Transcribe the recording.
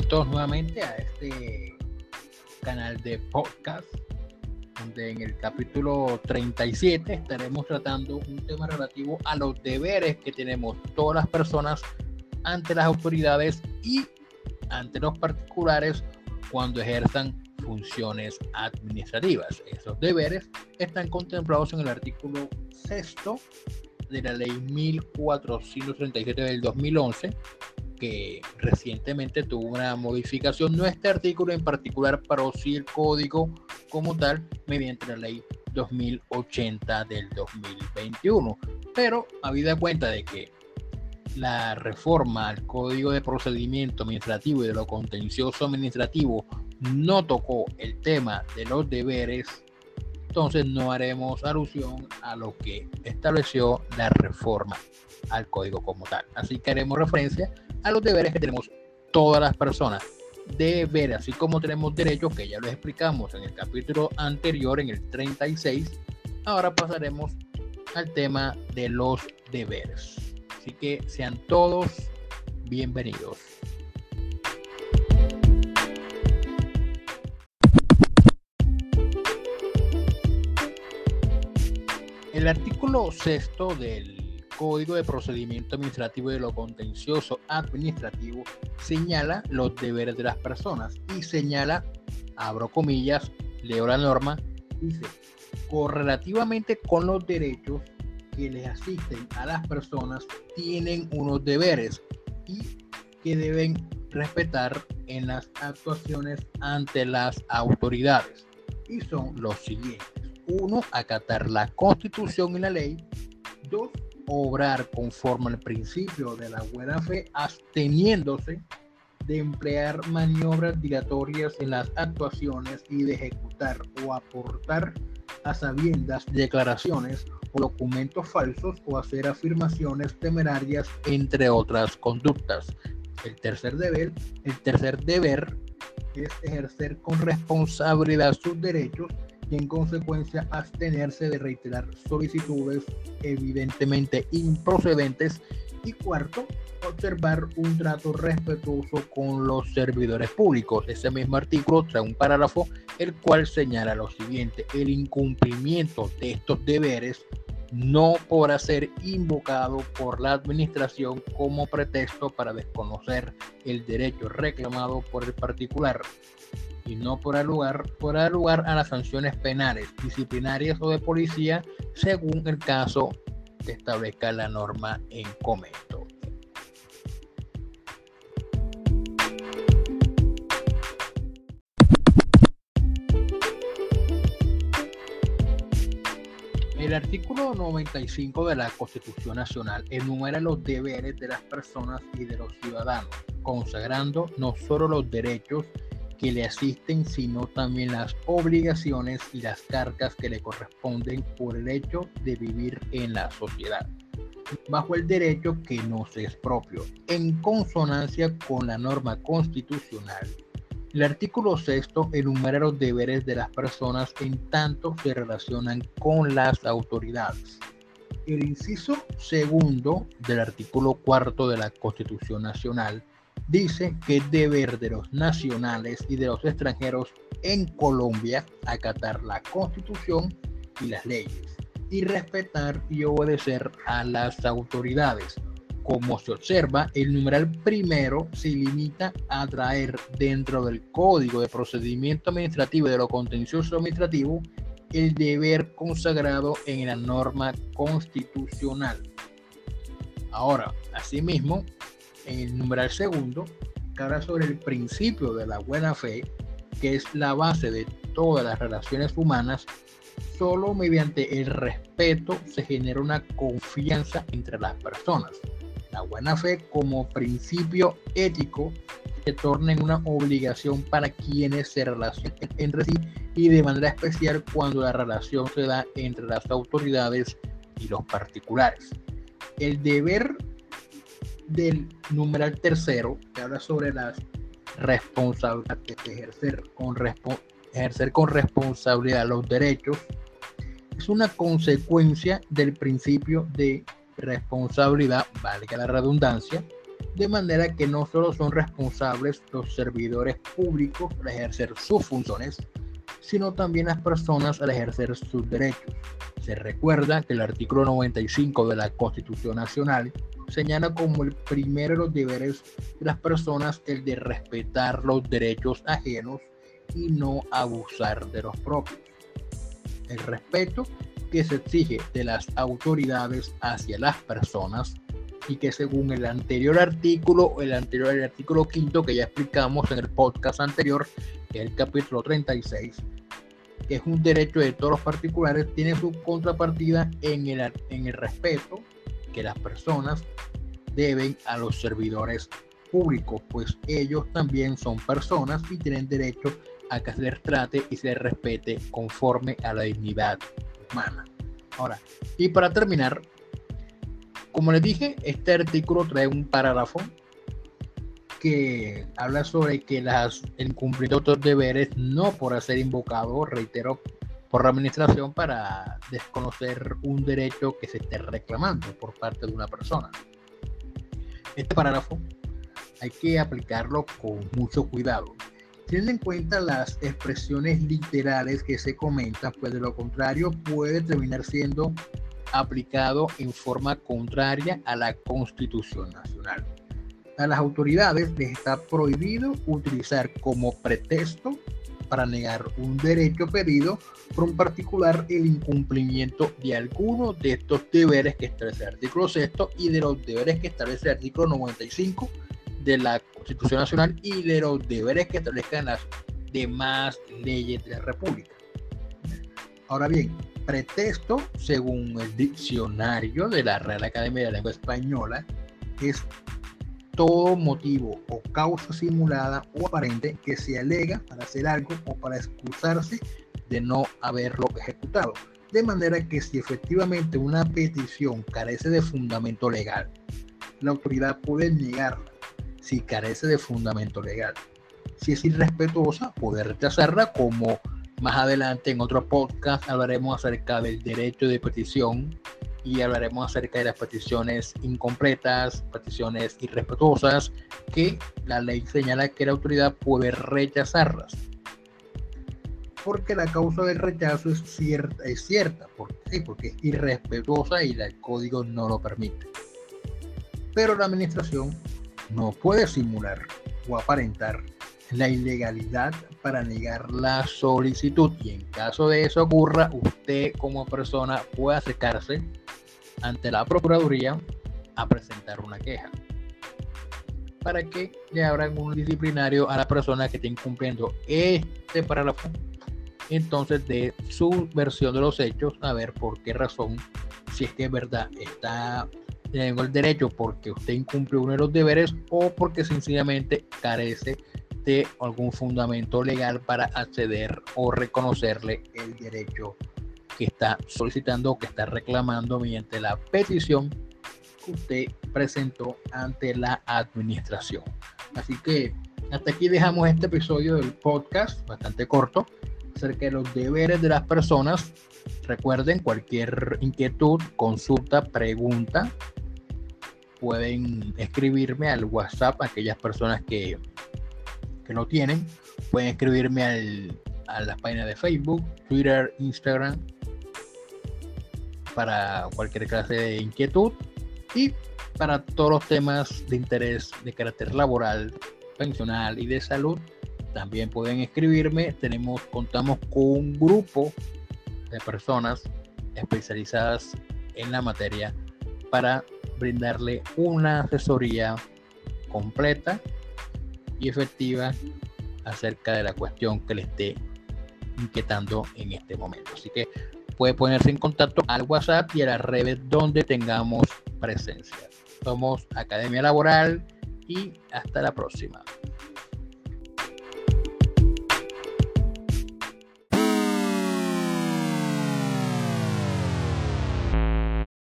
todos nuevamente a este canal de podcast, donde en el capítulo 37 estaremos tratando un tema relativo a los deberes que tenemos todas las personas ante las autoridades y ante los particulares cuando ejerzan funciones administrativas. Esos deberes están contemplados en el artículo sexto de la ley 1437 del 2011 que recientemente tuvo una modificación, no este artículo en particular, pero sí el código como tal, mediante la ley 2080 del 2021. Pero habida cuenta de que la reforma al Código de Procedimiento Administrativo y de lo contencioso administrativo no tocó el tema de los deberes, entonces no haremos alusión a lo que estableció la reforma al código como tal. Así que haremos referencia a los deberes que tenemos todas las personas. Deberes, así como tenemos derechos, que ya lo explicamos en el capítulo anterior, en el 36, ahora pasaremos al tema de los deberes. Así que sean todos bienvenidos. El artículo sexto del Código de Procedimiento Administrativo y de lo Contencioso Administrativo señala los deberes de las personas y señala, abro comillas, leo la norma, dice, correlativamente con los derechos que les asisten a las personas, tienen unos deberes y que deben respetar en las actuaciones ante las autoridades. Y son los siguientes. Uno, acatar la constitución y la ley. Dos, obrar conforme al principio de la buena fe, absteniéndose de emplear maniobras dilatorias en las actuaciones y de ejecutar o aportar a sabiendas declaraciones o documentos falsos o hacer afirmaciones temerarias, entre otras conductas. El tercer deber, el tercer deber es ejercer con responsabilidad sus derechos y en consecuencia abstenerse de reiterar solicitudes evidentemente improcedentes y cuarto, observar un trato respetuoso con los servidores públicos. Ese mismo artículo trae un párrafo el cual señala lo siguiente, el incumplimiento de estos deberes no podrá ser invocado por la administración como pretexto para desconocer el derecho reclamado por el particular y no por dar lugar, por dar lugar a las sanciones penales, disciplinarias o de policía, según el caso que establezca la norma en comento. El artículo 95 de la Constitución Nacional enumera los deberes de las personas y de los ciudadanos, consagrando no solo los derechos que le asisten, sino también las obligaciones y las cargas que le corresponden por el hecho de vivir en la sociedad, bajo el derecho que nos es propio, en consonancia con la norma constitucional. El artículo sexto enumera los deberes de las personas en tanto se relacionan con las autoridades. El inciso segundo del artículo cuarto de la Constitución Nacional dice que es deber de los nacionales y de los extranjeros en Colombia acatar la constitución y las leyes y respetar y obedecer a las autoridades. Como se observa, el numeral primero se limita a traer dentro del Código de Procedimiento Administrativo y de lo Contencioso Administrativo el deber consagrado en la norma constitucional. Ahora, asimismo, en el numeral segundo, que habla sobre el principio de la buena fe, que es la base de todas las relaciones humanas, solo mediante el respeto se genera una confianza entre las personas. La buena fe como principio ético se torna en una obligación para quienes se relacionan entre sí y de manera especial cuando la relación se da entre las autoridades y los particulares. El deber del numeral tercero, que habla sobre las responsabilidades, ejercer con, ejercer con responsabilidad los derechos, es una consecuencia del principio de responsabilidad, valga la redundancia, de manera que no solo son responsables los servidores públicos al ejercer sus funciones, sino también las personas al ejercer sus derechos. Se recuerda que el artículo 95 de la Constitución Nacional señala como el primero de los deberes de las personas el de respetar los derechos ajenos y no abusar de los propios. El respeto que se exige de las autoridades hacia las personas y que según el anterior artículo, el anterior artículo quinto que ya explicamos en el podcast anterior, el capítulo 36, que es un derecho de todos los particulares, tiene su contrapartida en el, en el respeto que las personas deben a los servidores públicos, pues ellos también son personas y tienen derecho a que se les trate y se les respete conforme a la dignidad humana. Ahora, y para terminar, como les dije, este artículo trae un parágrafo que habla sobre que las, el incumplimiento de otros deberes no por ser invocado, reitero, por la administración para desconocer un derecho que se esté reclamando por parte de una persona. Este parágrafo hay que aplicarlo con mucho cuidado. Teniendo en cuenta las expresiones literales que se comentan, pues de lo contrario puede terminar siendo aplicado en forma contraria a la Constitución Nacional. A las autoridades les está prohibido utilizar como pretexto para negar un derecho pedido por un particular el incumplimiento de alguno de estos deberes que establece el artículo 6 y de los deberes que establece el artículo 95 de la Constitución Nacional y de los deberes que establezcan las demás leyes de la República. Ahora bien, pretexto, según el diccionario de la Real Academia de la Lengua Española, es todo motivo o causa simulada o aparente que se alega para hacer algo o para excusarse de no haberlo ejecutado. De manera que si efectivamente una petición carece de fundamento legal, la autoridad puede negarla si carece de fundamento legal. Si es irrespetuosa, puede rechazarla como más adelante en otro podcast hablaremos acerca del derecho de petición y hablaremos acerca de las peticiones incompletas, peticiones irrespetuosas, que la ley señala que la autoridad puede rechazarlas. Porque la causa del rechazo es cierta, es cierta porque es irrespetuosa y el código no lo permite. Pero la administración no puede simular o aparentar la ilegalidad para negar la solicitud y en caso de eso ocurra, usted como persona puede acercarse ante la Procuraduría a presentar una queja para que le abran un disciplinario a la persona que esté incumpliendo este párrafo. Entonces de su versión de los hechos a ver por qué razón si es que es verdad está tengo el derecho porque usted incumple uno de los deberes o porque sencillamente carece de algún fundamento legal para acceder o reconocerle el derecho está solicitando o que está reclamando mediante la petición que usted presentó ante la administración. Así que hasta aquí dejamos este episodio del podcast, bastante corto, acerca de los deberes de las personas. Recuerden, cualquier inquietud, consulta, pregunta, pueden escribirme al WhatsApp, aquellas personas que que no tienen, pueden escribirme al, a las páginas de Facebook, Twitter, Instagram, para cualquier clase de inquietud y para todos los temas de interés de carácter laboral, pensional y de salud. También pueden escribirme. Tenemos, contamos con un grupo de personas especializadas en la materia para brindarle una asesoría completa y efectiva acerca de la cuestión que le esté inquietando en este momento. Así que puede ponerse en contacto al WhatsApp y a las redes donde tengamos presencia. Somos Academia Laboral y hasta la próxima.